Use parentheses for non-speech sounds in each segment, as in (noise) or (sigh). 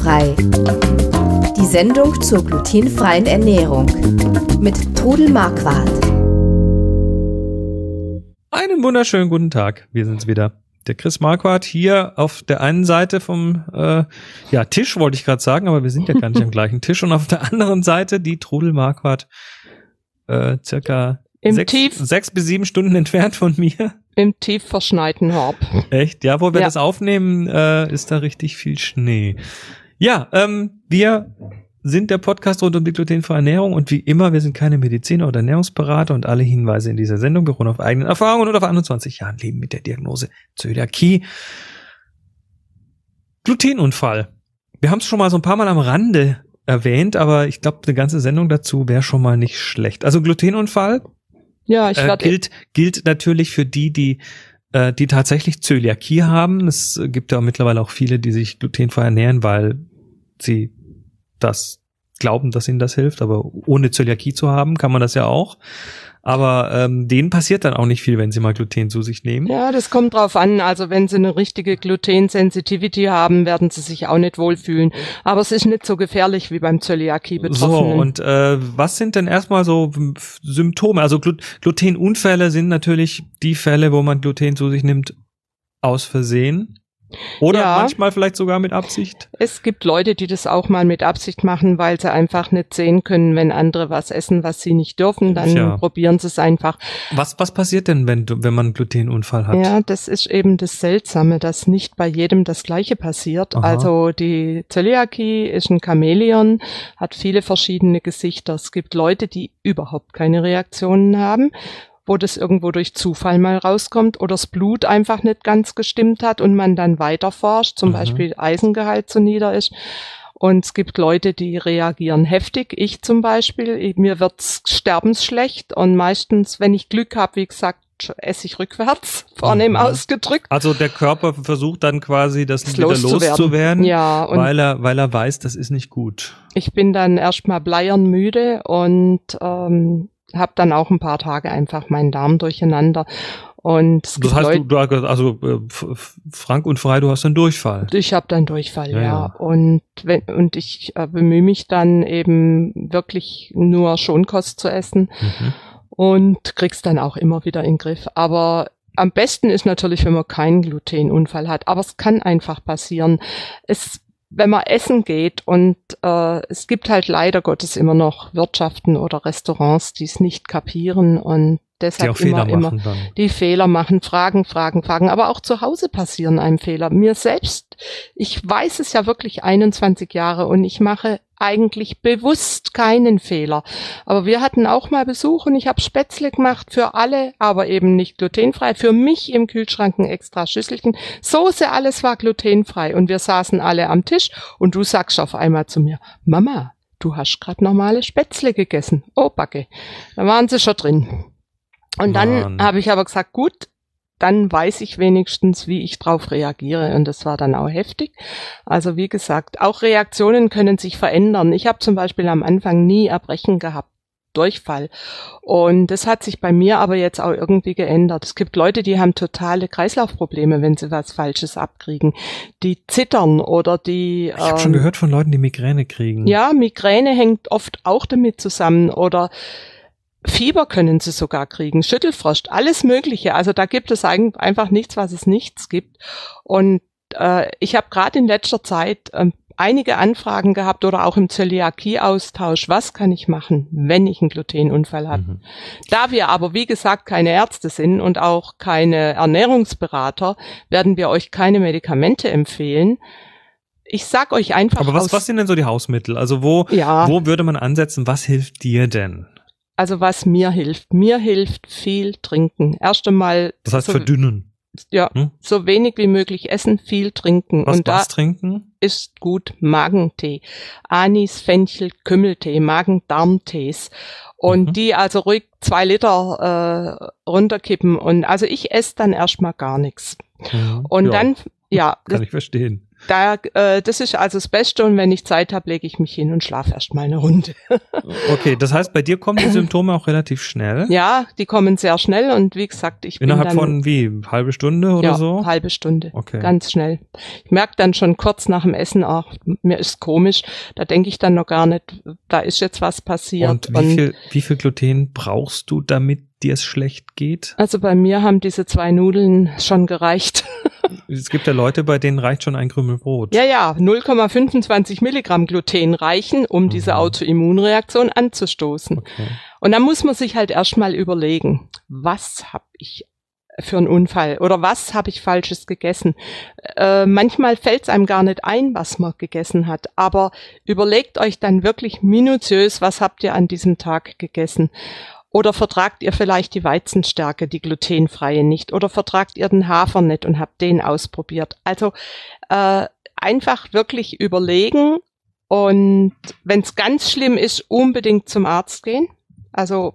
Glutenfrei. Die Sendung zur glutenfreien Ernährung mit Trudel Marquardt. Einen wunderschönen guten Tag. Wir sind's wieder. Der Chris Marquardt hier auf der einen Seite vom äh, ja, Tisch, wollte ich gerade sagen, aber wir sind ja gar nicht am (laughs) gleichen Tisch. Und auf der anderen Seite die Trudel Marquardt äh, circa Im sechs, Tief- sechs bis sieben Stunden entfernt von mir. Im tief verschneiten Horb. Echt? Ja, wo wir Ja. das aufnehmen, äh, ist da richtig viel Schnee. Ja, ähm, wir sind der Podcast rund um die glutenfreie Ernährung und wie immer, wir sind keine Mediziner oder Ernährungsberater und alle Hinweise in dieser Sendung beruhen auf eigenen Erfahrungen und auf 21 Jahren Leben mit der Diagnose Zöliakie. Glutenunfall. Wir haben es schon mal so ein paar Mal am Rande erwähnt, aber ich glaube, eine ganze Sendung dazu wäre schon mal nicht schlecht. Also Glutenunfall Ja, ich äh, gilt, gilt natürlich für die, die, äh, die tatsächlich Zöliakie haben. Es gibt ja mittlerweile auch viele, die sich glutenfrei ernähren, weil sie das glauben, dass ihnen das hilft. Aber ohne Zöliakie zu haben, kann man das ja auch. Aber ähm, denen passiert dann auch nicht viel, wenn sie mal Gluten zu sich nehmen. Ja, das kommt drauf an. Also wenn Sie eine richtige Gluten-Sensitivity haben, werden Sie sich auch nicht wohlfühlen. Aber es ist nicht so gefährlich wie beim So, Zöliakie-Betroffenen. und äh, was sind denn erstmal so Symptome? Also Glu Glutenunfälle sind natürlich die Fälle, wo man Gluten zu sich nimmt aus Versehen. Oder Ja. manchmal vielleicht sogar mit Absicht. es gibt Leute, die das auch mal mit Absicht machen, weil sie einfach nicht sehen können, wenn andere was essen, was sie nicht dürfen. Dann Tja. probieren sie es einfach. Was, was passiert denn, wenn, du, wenn man einen Glutenunfall hat? Ja, das ist eben das Seltsame, dass nicht bei jedem das Gleiche passiert. Aha. Also die Zöliakie ist ein Chamäleon, hat viele verschiedene Gesichter. Es gibt Leute, die überhaupt keine Reaktionen haben, wo das irgendwo durch Zufall mal rauskommt oder das Blut einfach nicht ganz gestimmt hat und man dann weiter forscht, zum Mhm. Beispiel Eisengehalt zu nieder ist. Und es gibt Leute, die reagieren heftig. Ich zum Beispiel, mir wird's sterbensschlecht und meistens, wenn ich Glück habe, wie gesagt, esse ich rückwärts, (laughs) vornehm Mhm. ausgedrückt. Also der Körper versucht dann quasi, das wieder loszuwerden, Ja, und weil, er, weil er weiß, das ist nicht gut. ich bin dann erstmal bleiernmüde und ähm, habe dann auch ein paar Tage einfach meinen Darm durcheinander. Und Das heißt, Leute, du, du also äh, frank und frei, du hast einen Durchfall. Ich habe dann Durchfall, Ja, ja. ja. Und wenn, und ich äh, bemühe mich dann eben wirklich nur Schonkost zu essen Mhm. und krieg's dann auch immer wieder in den Griff. Aber am besten ist natürlich, wenn man keinen Glutenunfall hat. Aber es kann einfach passieren. Es, wenn man essen geht und äh, es gibt halt leider Gottes immer noch Wirtschaften oder Restaurants, die es nicht kapieren und deshalb Fehler immer, immer dann. die Fehler machen, Fragen, Fragen, Fragen. Aber auch zu Hause passieren einem Fehler. Mir selbst, ich weiß es ja wirklich 21 Jahre und ich mache eigentlich bewusst keinen Fehler. Aber wir hatten auch mal Besuch und ich habe Spätzle gemacht für alle, aber eben nicht glutenfrei. Für mich im Kühlschrank ein extra Schüsselchen. Soße, alles war glutenfrei und wir saßen alle am Tisch und du sagst auf einmal zu mir, Mama, du hast gerade normale Spätzle gegessen. Oh, Backe. Da waren sie schon drin. Und dann habe ich aber gesagt, gut, dann weiß ich wenigstens, wie ich drauf reagiere. Und das war dann auch heftig. Also wie gesagt, auch Reaktionen können sich verändern. Ich habe zum Beispiel am Anfang nie Erbrechen gehabt. Durchfall. Und das hat sich bei mir aber jetzt auch irgendwie geändert. Es gibt Leute, die haben totale Kreislaufprobleme, wenn sie was Falsches abkriegen. Die zittern oder die. Ich habe schon ähm, gehört von Leuten, die Migräne kriegen. ja, Migräne hängt oft auch damit zusammen oder Fieber können sie sogar kriegen, Schüttelfrost, alles Mögliche. Also da gibt es eigentlich einfach nichts, was es nichts gibt. Und äh, ich habe gerade in letzter Zeit ähm, einige Anfragen gehabt oder auch im Zöliakie-Austausch. Was kann ich machen, wenn ich einen Glutenunfall habe? Mhm. Da wir aber, wie gesagt, keine Ärzte sind und auch keine Ernährungsberater, werden wir euch keine Medikamente empfehlen. Ich sag euch einfach Aber was, was sind denn so die Hausmittel? Also wo, ja, wo würde man ansetzen? Was hilft dir denn? Also was mir hilft. Mir hilft viel trinken. Erst einmal Das heißt so, verdünnen. ja, hm? so wenig wie möglich essen, viel trinken. Was, und da was trinken? ist gut Magentee. Anis, Fenchel, Kümmeltee, Magen-Darm-Tees. Und Mhm. die also ruhig zwei Liter äh, runterkippen. Und also ich esse dann erstmal gar nichts. Mhm. Und Ja, dann, ja, Kann ich verstehen. Da, äh, das ist also das Beste und wenn ich Zeit habe, lege ich mich hin und schlafe erst mal eine Runde. (laughs) okay, das heißt, bei dir kommen die Symptome auch relativ schnell? Ja, die kommen sehr schnell und wie gesagt, ich Innerhalb bin dann, von wie, halbe Stunde oder ja, so? halbe Stunde. Okay. Ganz schnell. Ich merke dann schon kurz nach dem Essen, ach, mir ist komisch. Da denke ich dann noch gar nicht, da ist jetzt was passiert. Und wie viel, wie viel Gluten brauchst du, damit dir es schlecht geht? Also bei mir haben diese zwei Nudeln schon gereicht. (laughs) Es gibt ja Leute, bei denen reicht schon ein Krümel Brot. Ja, ja, 0,25 Milligramm Gluten reichen, um diese Mhm. Autoimmunreaktion anzustoßen. Okay. Und dann muss man sich halt erstmal überlegen, was habe ich für einen Unfall oder was habe ich Falsches gegessen. Äh, manchmal fällt es einem gar nicht ein, was man gegessen hat, aber überlegt euch dann wirklich minutiös, was habt ihr an diesem Tag gegessen. Oder vertragt ihr vielleicht die Weizenstärke, die glutenfreie nicht? Oder vertragt ihr den Hafer nicht und habt den ausprobiert? Also äh, einfach wirklich überlegen und wenn es ganz schlimm ist, unbedingt zum Arzt gehen. Also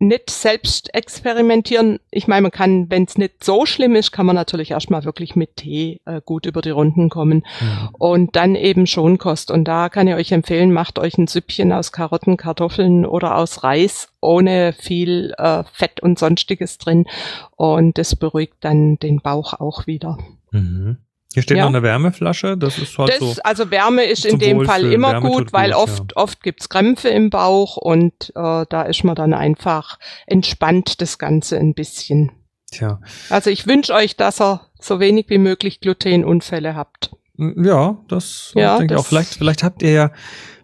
nicht selbst experimentieren. Ich meine, man kann, wenn es nicht so schlimm ist, kann man natürlich erstmal wirklich mit Tee äh, gut über die Runden kommen Ja. und dann eben Schonkost. Und da kann ich euch empfehlen, macht euch ein Süppchen aus Karotten, Kartoffeln oder aus Reis ohne viel äh, Fett und sonstiges drin. Und das beruhigt dann den Bauch auch wieder. Mhm. Hier steht Ja. noch eine Wärmeflasche, das ist halt Das, so. also Wärme ist in dem Fall immer gut, weil gut, oft, oft gibt's Krämpfe im Bauch und äh, da ist man dann einfach entspannt das Ganze ein bisschen. Tja. Also ich wünsche euch, dass ihr so wenig wie möglich Glutenunfälle habt. Ja, das Ja, denke ich auch. Vielleicht, vielleicht habt ihr ja,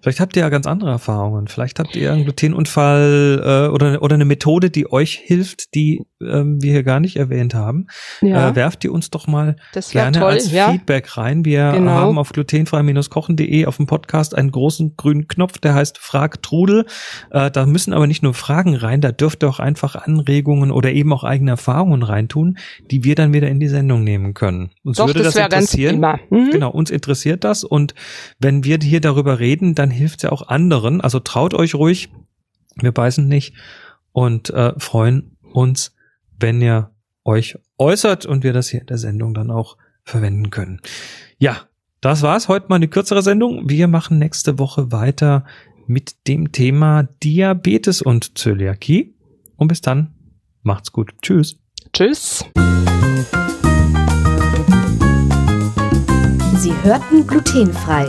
vielleicht habt ihr ja ganz andere Erfahrungen. Vielleicht habt ihr einen Glutenunfall äh, oder, oder eine Methode, die euch hilft, die ähm, wir hier gar nicht erwähnt haben. Ja, Äh, werft ihr uns doch mal gerne toll. als Ja, Feedback rein. Wir Genau. haben auf glutenfrei-kochen.de auf dem Podcast einen großen grünen Knopf, der heißt Frag Trudel. Äh, da müssen aber nicht nur Fragen rein, da dürft ihr auch einfach Anregungen oder eben auch eigene Erfahrungen reintun, die wir dann wieder in die Sendung nehmen können. Uns doch, würde das das, interessieren. Mhm. Genau, uns interessiert das und wenn wir hier darüber reden, dann hilft es ja auch anderen. Also traut euch ruhig, wir beißen nicht und äh, freuen uns, wenn ihr euch äußert und wir das hier in der Sendung dann auch verwenden können. Ja, das war's. Heute mal eine kürzere Sendung. Wir machen nächste Woche weiter mit dem Thema Diabetes und Zöliakie. Und bis dann, macht's gut. Tschüss. Tschüss. Sie hörten glutenfrei.